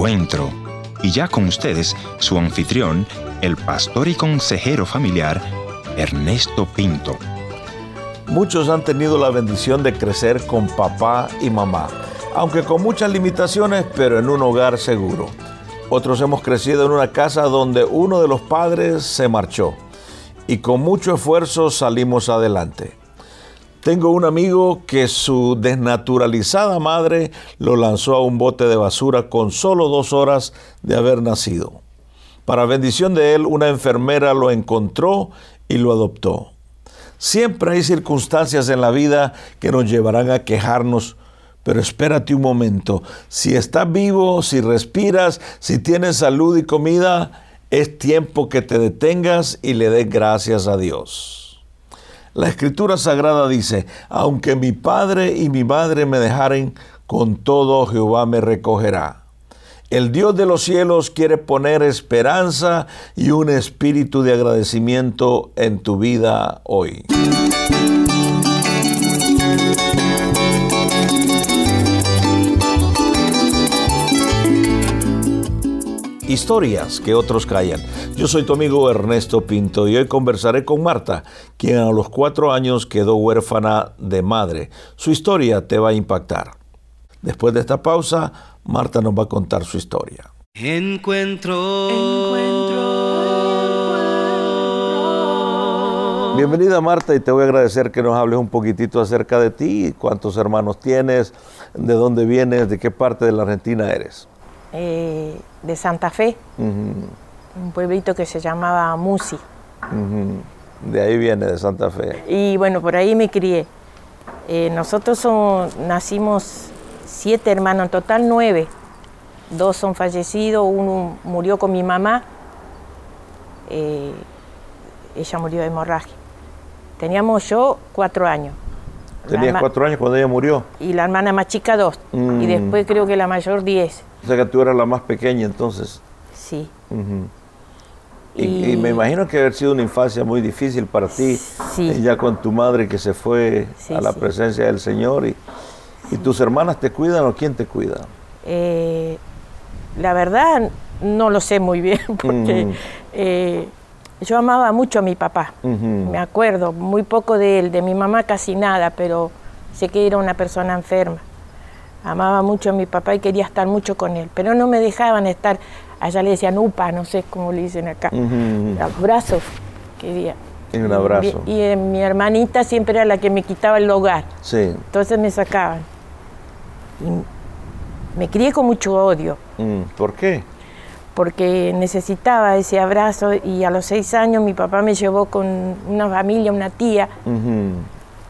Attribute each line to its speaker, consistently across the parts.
Speaker 1: encuentro. Y ya con ustedes, su anfitrión, el pastor y consejero familiar, Ernesto Pinto.
Speaker 2: Muchos han tenido la bendición de crecer con papá y mamá, aunque con muchas limitaciones, pero en un hogar seguro. Otros hemos crecido en una casa donde uno de los padres se marchó y con mucho esfuerzo salimos adelante. Tengo un amigo que su desnaturalizada madre lo lanzó a un bote de basura con solo dos horas de haber nacido. Para bendición de él, una enfermera lo encontró y lo adoptó. Siempre hay circunstancias en la vida que nos llevarán a quejarnos, pero espérate un momento. Si estás vivo, si respiras, si tienes salud y comida, es tiempo que te detengas y le des gracias a Dios. La escritura sagrada dice, aunque mi padre y mi madre me dejaren, con todo Jehová me recogerá. El Dios de los cielos quiere poner esperanza y un espíritu de agradecimiento en tu vida hoy. Historias que otros callan. Yo soy tu amigo Ernesto Pinto y hoy conversaré con Marta, quien a los cuatro años quedó huérfana de madre. Su historia te va a impactar. Después de esta pausa, Marta nos va a contar su historia.
Speaker 3: Encuentro.
Speaker 2: Bienvenida Marta y te voy a agradecer que nos hables un poquitito acerca de ti, cuántos hermanos tienes, de dónde vienes, de qué parte de la Argentina eres.
Speaker 4: Eh, de Santa Fe, un pueblito que se llamaba Musi.
Speaker 2: De ahí viene, de Santa Fe.
Speaker 4: Y bueno, por ahí me crié. Eh, nosotros nacimos siete hermanos, en total nueve. Dos son fallecidos, uno murió con mi mamá. Eh, ella murió de hemorragia. Teníamos yo cuatro años.
Speaker 2: Tenías cuatro años cuando ella murió.
Speaker 4: Y la hermana más chica dos. Y mm. después creo que la mayor diez.
Speaker 2: O sea que tú eras la más pequeña entonces.
Speaker 4: Sí.
Speaker 2: y, me imagino que haber sido una infancia muy difícil para ti, sí. ya con tu madre que se fue a la presencia del Señor. Y, y, tus hermanas te cuidan o quién te cuida?
Speaker 4: Eh, la verdad no lo sé muy bien porque eh, yo amaba mucho a mi papá, me acuerdo, muy poco de él, de mi mamá casi nada, pero sé que era una persona enferma. Amaba mucho a mi papá y quería estar mucho con él, pero no me dejaban estar, allá le decían upa, no sé cómo le dicen acá, abrazos quería.
Speaker 2: un abrazo.
Speaker 4: Y, eh, mi hermanita siempre era la que me quitaba el hogar. Sí. Entonces me sacaban. Y me crié con mucho odio.
Speaker 2: Mm, ¿Por qué?
Speaker 4: Porque necesitaba ese abrazo y a los seis años mi papá me llevó con una familia, una tía,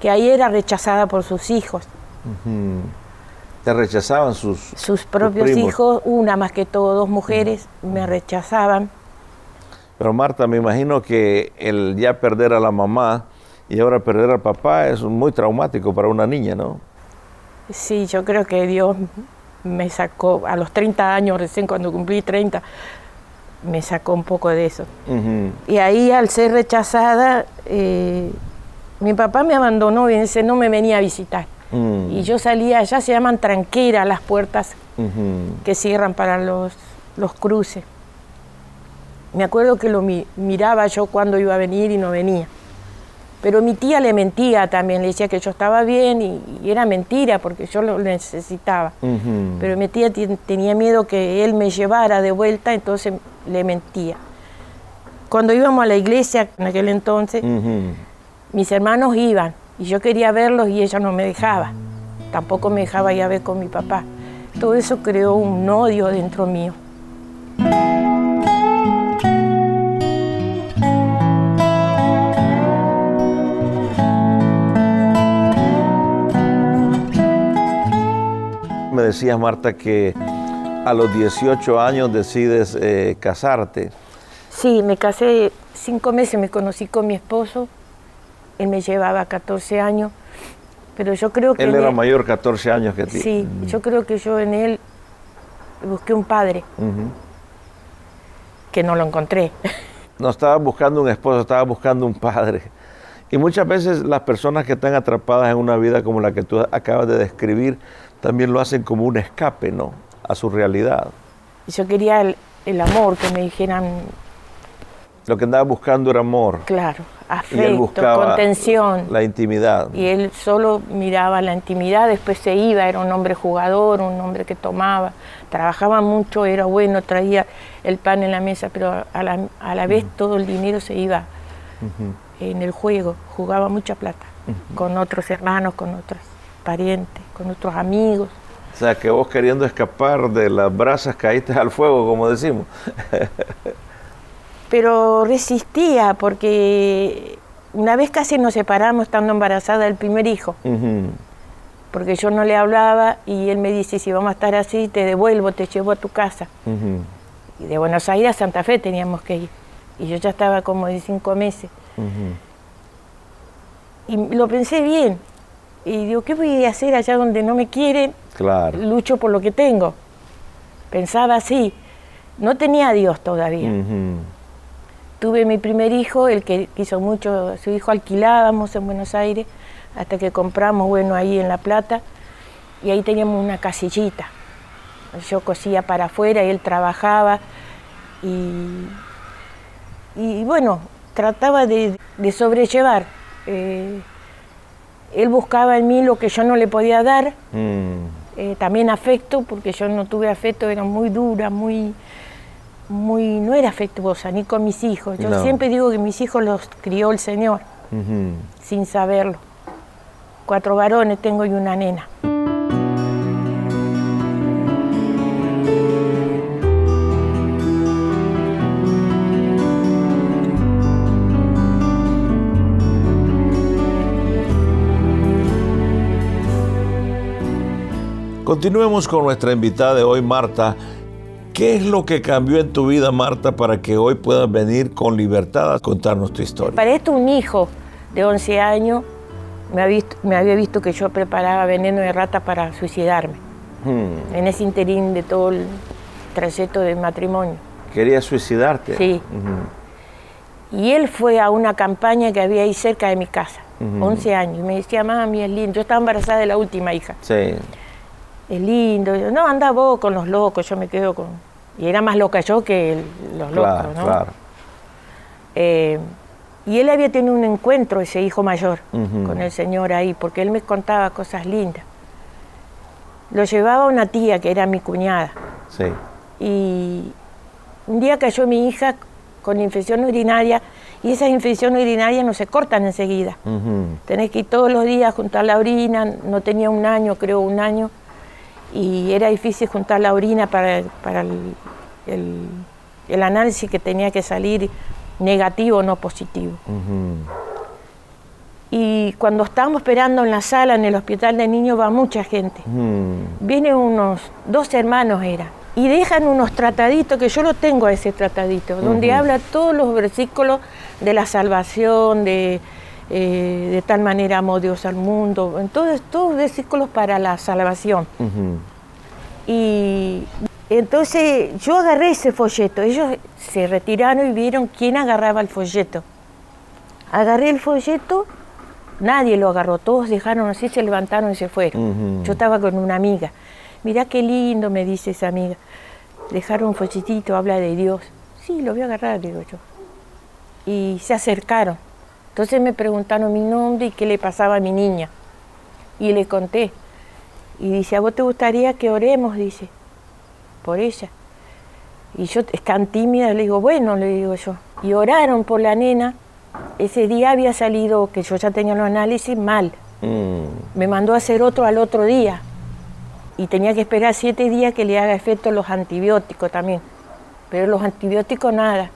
Speaker 4: que ahí era rechazada por sus hijos.
Speaker 2: Rechazaban sus,
Speaker 4: sus propios hijos, una más que todo, dos mujeres, me rechazaban.
Speaker 2: Pero Marta, me imagino que el ya perder a la mamá y ahora perder al papá es muy traumático para una niña, ¿no?
Speaker 4: Sí, yo creo que Dios me sacó, a los 30 años, recién cuando cumplí 30, me sacó un poco de eso. Y ahí al ser rechazada, eh, mi papá me abandonó, bien, no me venía a visitar. Mm. Y yo salía, allá se llaman tranqueras las puertas que cierran para los, los cruces. Me acuerdo que lo miraba yo cuando iba a venir y no venía. Pero mi tía le mentía también, le decía que yo estaba bien y, era mentira porque yo lo necesitaba. Pero mi tía tenía miedo que él me llevara de vuelta, entonces le mentía. Cuando íbamos a la iglesia en aquel entonces, mis hermanos iban y yo quería verlos y ella no me dejaba. Tampoco me dejaba ir a ver con mi papá. Todo eso creó un odio dentro mío.
Speaker 2: Me decías, Marta, que a los 18 años decides eh, casarte.
Speaker 4: Sí, me casé cinco meses, me conocí con mi esposo él me llevaba 14 años, pero yo creo que...
Speaker 2: Él era mayor 14 años que ti.
Speaker 4: Sí, yo creo que yo en él busqué un padre, que no lo encontré.
Speaker 2: No estaba buscando un esposo, estaba buscando un padre. Y muchas veces las personas que están atrapadas en una vida como la que tú acabas de describir, también lo hacen como un escape, ¿no? A su realidad.
Speaker 4: Yo quería el, el amor, que me dijeran,
Speaker 2: Lo que andaba buscando era amor.
Speaker 4: claro, afecto, contención.
Speaker 2: la intimidad.
Speaker 4: Y él solo miraba la intimidad, después se iba, era un hombre jugador, un hombre que tomaba, trabajaba mucho, era bueno, traía el pan en la mesa, pero a la, a la vez todo el dinero se iba en el juego, jugaba mucha plata, con otros hermanos, con otros parientes, con otros amigos.
Speaker 2: O sea, que vos queriendo escapar de las brasas caíste al fuego, como decimos.
Speaker 4: Pero resistía porque una vez casi nos separamos estando embarazada del primer hijo. Porque yo no le hablaba y él me dice, si vamos a estar así, te devuelvo, te llevo a tu casa. Y de Buenos Aires a Santa Fe teníamos que ir. Y yo ya estaba como de cinco meses. Y lo pensé bien. Y digo, ¿qué voy a hacer allá donde no me quieren?
Speaker 2: Claro.
Speaker 4: Lucho por lo que tengo. Pensaba así. No tenía a Dios todavía. Tuve mi primer hijo, el que quiso mucho, su hijo alquilábamos en Buenos Aires, hasta que compramos, bueno, ahí en La Plata, y ahí teníamos una casillita. Yo cosía para afuera y él trabajaba, y, y bueno, trataba de, de sobrellevar. Eh, él buscaba en mí lo que yo no le podía dar,
Speaker 2: Mm.
Speaker 4: eh, también afecto, porque yo no tuve afecto, era muy dura, muy, muy, no era afectuosa, ni con mis hijos. Yo
Speaker 2: No.
Speaker 4: siempre digo que mis hijos los crió el Señor, sin saberlo. Cuatro varones tengo y una nena.
Speaker 2: Continuemos con nuestra invitada de hoy, Marta. ¿Qué es lo que cambió en tu vida, Marta, para que hoy puedas venir con libertad a contarnos tu historia?
Speaker 4: Para esto un hijo de 11 años me había visto, me había visto que yo preparaba veneno de rata para suicidarme,
Speaker 2: Hmm.
Speaker 4: en ese interín de todo el trayecto del matrimonio.
Speaker 2: ¿Querías suicidarte?
Speaker 4: Sí. Y él fue a una campaña que había ahí cerca de mi casa,
Speaker 2: Ujú.
Speaker 4: 11 años, y me decía, mami, es lindo. Yo estaba embarazada de la última hija.
Speaker 2: Sí.
Speaker 4: Es lindo. Yo, no, anda vos con los locos, yo me quedo con... Y era más loca yo que el- los locos, ¿no?
Speaker 2: claro.
Speaker 4: Eh, y él había tenido un encuentro, ese hijo mayor, con el señor ahí, porque él me contaba cosas lindas. Lo llevaba una tía, que era mi cuñada,
Speaker 2: Sí.
Speaker 4: y un día cayó mi hija con infección urinaria, y esas infecciones urinarias no se cortan enseguida. Tenés que ir todos los días a juntar la orina, no tenía un año, creo un año, y era difícil juntar la orina para, para el, el- el análisis que tenía que salir negativo, no positivo. Y cuando estábamos esperando en la sala, en el hospital de niños, va mucha gente.
Speaker 2: Ujú.
Speaker 4: Vienen unos dos hermanos, era, y dejan unos trataditos, que yo lo tengo a ese tratadito, donde habla todos los versículos de la salvación, de, eh, de tal manera amó Dios al mundo, entonces todos versículos para la salvación. Y entonces yo agarré ese folleto, ellos se retiraron y vieron quién agarraba el folleto. Agarré el folleto, nadie lo agarró, todos dejaron así, se levantaron y se fueron. Yo estaba con una amiga. Mirá qué lindo, me dice esa amiga. Dejaron un folletito, habla de Dios. Sí, lo voy a agarrar, digo yo. Y se acercaron. Entonces me preguntaron mi nombre y qué le pasaba a mi niña. Y le conté. Y dice, ¿a vos te gustaría que oremos? Dice, por ella. Y yo, es tan tímida, le digo, bueno, le digo yo. Y oraron por la nena. Ese día había salido, que yo ya tenía los análisis, mal.
Speaker 2: Mm.
Speaker 4: Me mandó a hacer otro al otro día. Y tenía que esperar siete días que le haga efecto los antibióticos también. Pero los antibióticos nada.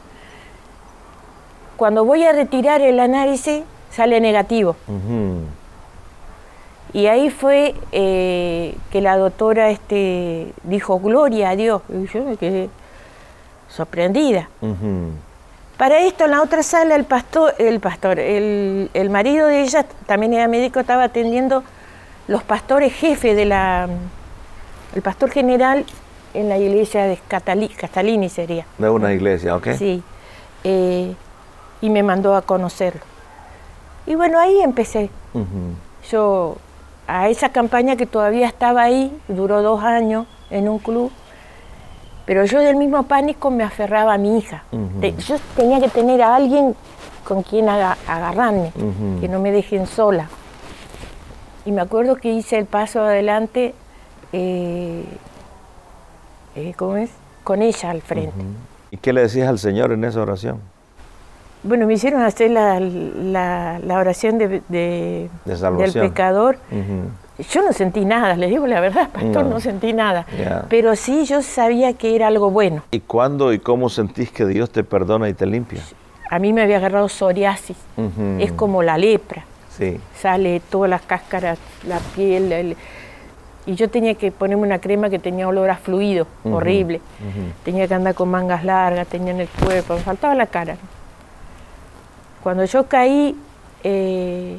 Speaker 4: Cuando voy a retirar el análisis, sale negativo. Y ahí fue eh, que la doctora este, dijo, gloria a Dios. Y yo me quedé sorprendida. Para esto, en la otra sala, el pastor, el pastor, el, el marido de ella, también era médico, estaba atendiendo los pastores jefes de la, el pastor general en la iglesia de Catali- Castalini sería.
Speaker 2: De una iglesia, ¿ok?
Speaker 4: Sí. Eh, y me mandó a conocerlo. Y bueno, ahí empecé. Yo a esa campaña que todavía estaba ahí, duró dos años en un club, Pero yo del mismo pánico me aferraba a mi hija. Yo tenía que tener a alguien con quien agarrarme, que no me dejen sola. Y me acuerdo que hice el paso adelante, eh, eh, ¿cómo es? Con ella al frente.
Speaker 2: ¿Y qué le decías al Señor en esa oración?
Speaker 4: Bueno, me hicieron hacer la, la, oración de, del pecador. Yo no sentí nada, le digo la verdad, pastor, no, sentí nada. Pero sí yo sabía que era algo bueno.
Speaker 2: ¿Y cuándo y cómo sentís que Dios te perdona y te limpia?
Speaker 4: A mí me había agarrado psoriasis, es como la lepra. Sí. Sale todas las cáscaras, la piel, y yo tenía que ponerme una crema que tenía olor a fluido, horrible. Tenía que andar con mangas largas, tenía en el cuerpo, me faltaba la cara. Cuando yo caí, eh,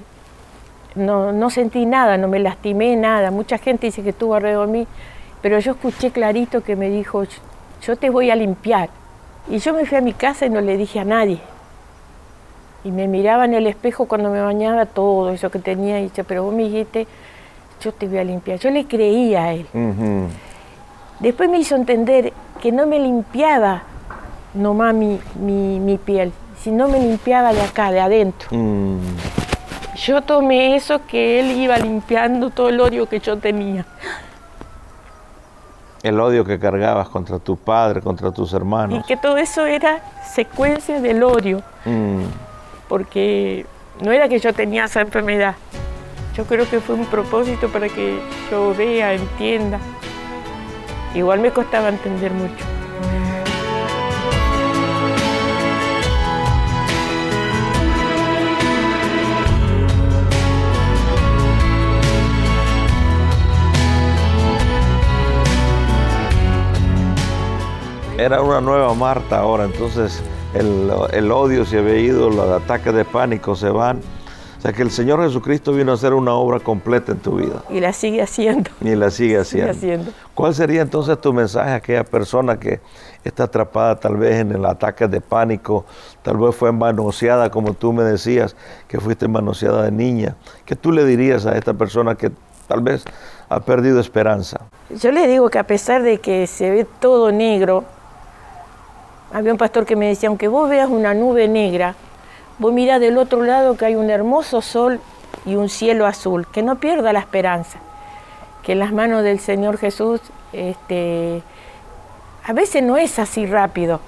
Speaker 4: no, sentí nada, no me lastimé nada. Mucha gente dice que estuvo alrededor de mí, pero yo escuché clarito que me dijo, yo te voy a limpiar. Y yo me fui a mi casa y no le dije a nadie. Y me miraba en el espejo cuando me bañaba todo eso que tenía y dice, pero vos me dijiste, yo te voy a limpiar. Yo le creía a él. Después me hizo entender que no me limpiaba nomás mi, mi piel, si no me limpiaba de acá, de adentro. Mm. Yo tomé eso que él iba limpiando todo el odio que yo tenía.
Speaker 2: El odio que cargabas contra tu padre, contra tus hermanos.
Speaker 4: Y que todo eso era secuencia del odio. Mm. Porque no era que yo tenía esa enfermedad. Yo creo que fue un propósito para que yo vea, entienda. Igual me costaba entender mucho.
Speaker 2: Era una nueva Marta ahora, entonces el, odio se había ido, los ataques de pánico se van. O sea que el Señor Jesucristo vino a hacer una obra completa en tu vida.
Speaker 4: Y la sigue haciendo.
Speaker 2: Y la sigue haciendo. ¿Cuál sería entonces tu mensaje a aquella persona que está atrapada tal vez en el ataque de pánico, tal vez fue manoseada como tú me decías, que fuiste manoseada de niña? ¿Qué tú le dirías a esta persona que tal vez ha perdido esperanza?
Speaker 4: Yo le digo que a pesar de que se ve todo negro, había un pastor que me decía, aunque vos veas una nube negra, vos mirá del otro lado que hay un hermoso sol y un cielo azul, que no pierda la esperanza, que en las manos del Señor Jesús, este, a veces no es así rápido,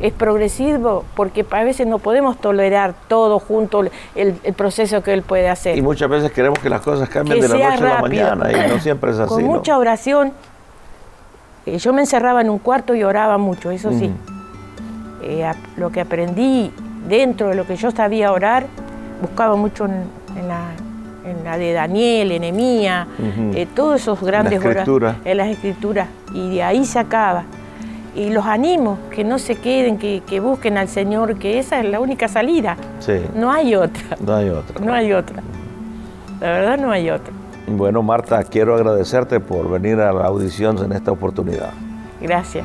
Speaker 4: es progresivo, porque a veces no podemos tolerar todo junto el, proceso que Él puede hacer.
Speaker 2: Y muchas veces queremos que las cosas cambien de la noche a la mañana y no siempre es así.
Speaker 4: Con mucha oración, eh, yo me encerraba en un cuarto y oraba mucho, eso sí eh, lo que aprendí dentro de lo que yo sabía orar, buscaba mucho en, la, de Daniel, en eh, todos esos grandes
Speaker 2: oradores
Speaker 4: en las escrituras, y de ahí sacaba. Y los animo, que no se queden, que, busquen al Señor, que esa es la única salida. No hay otra.
Speaker 2: No hay otra.
Speaker 4: No hay otra. La verdad no hay otra.
Speaker 2: Bueno, Marta, quiero agradecerte por venir a la audición en esta oportunidad.
Speaker 4: Gracias.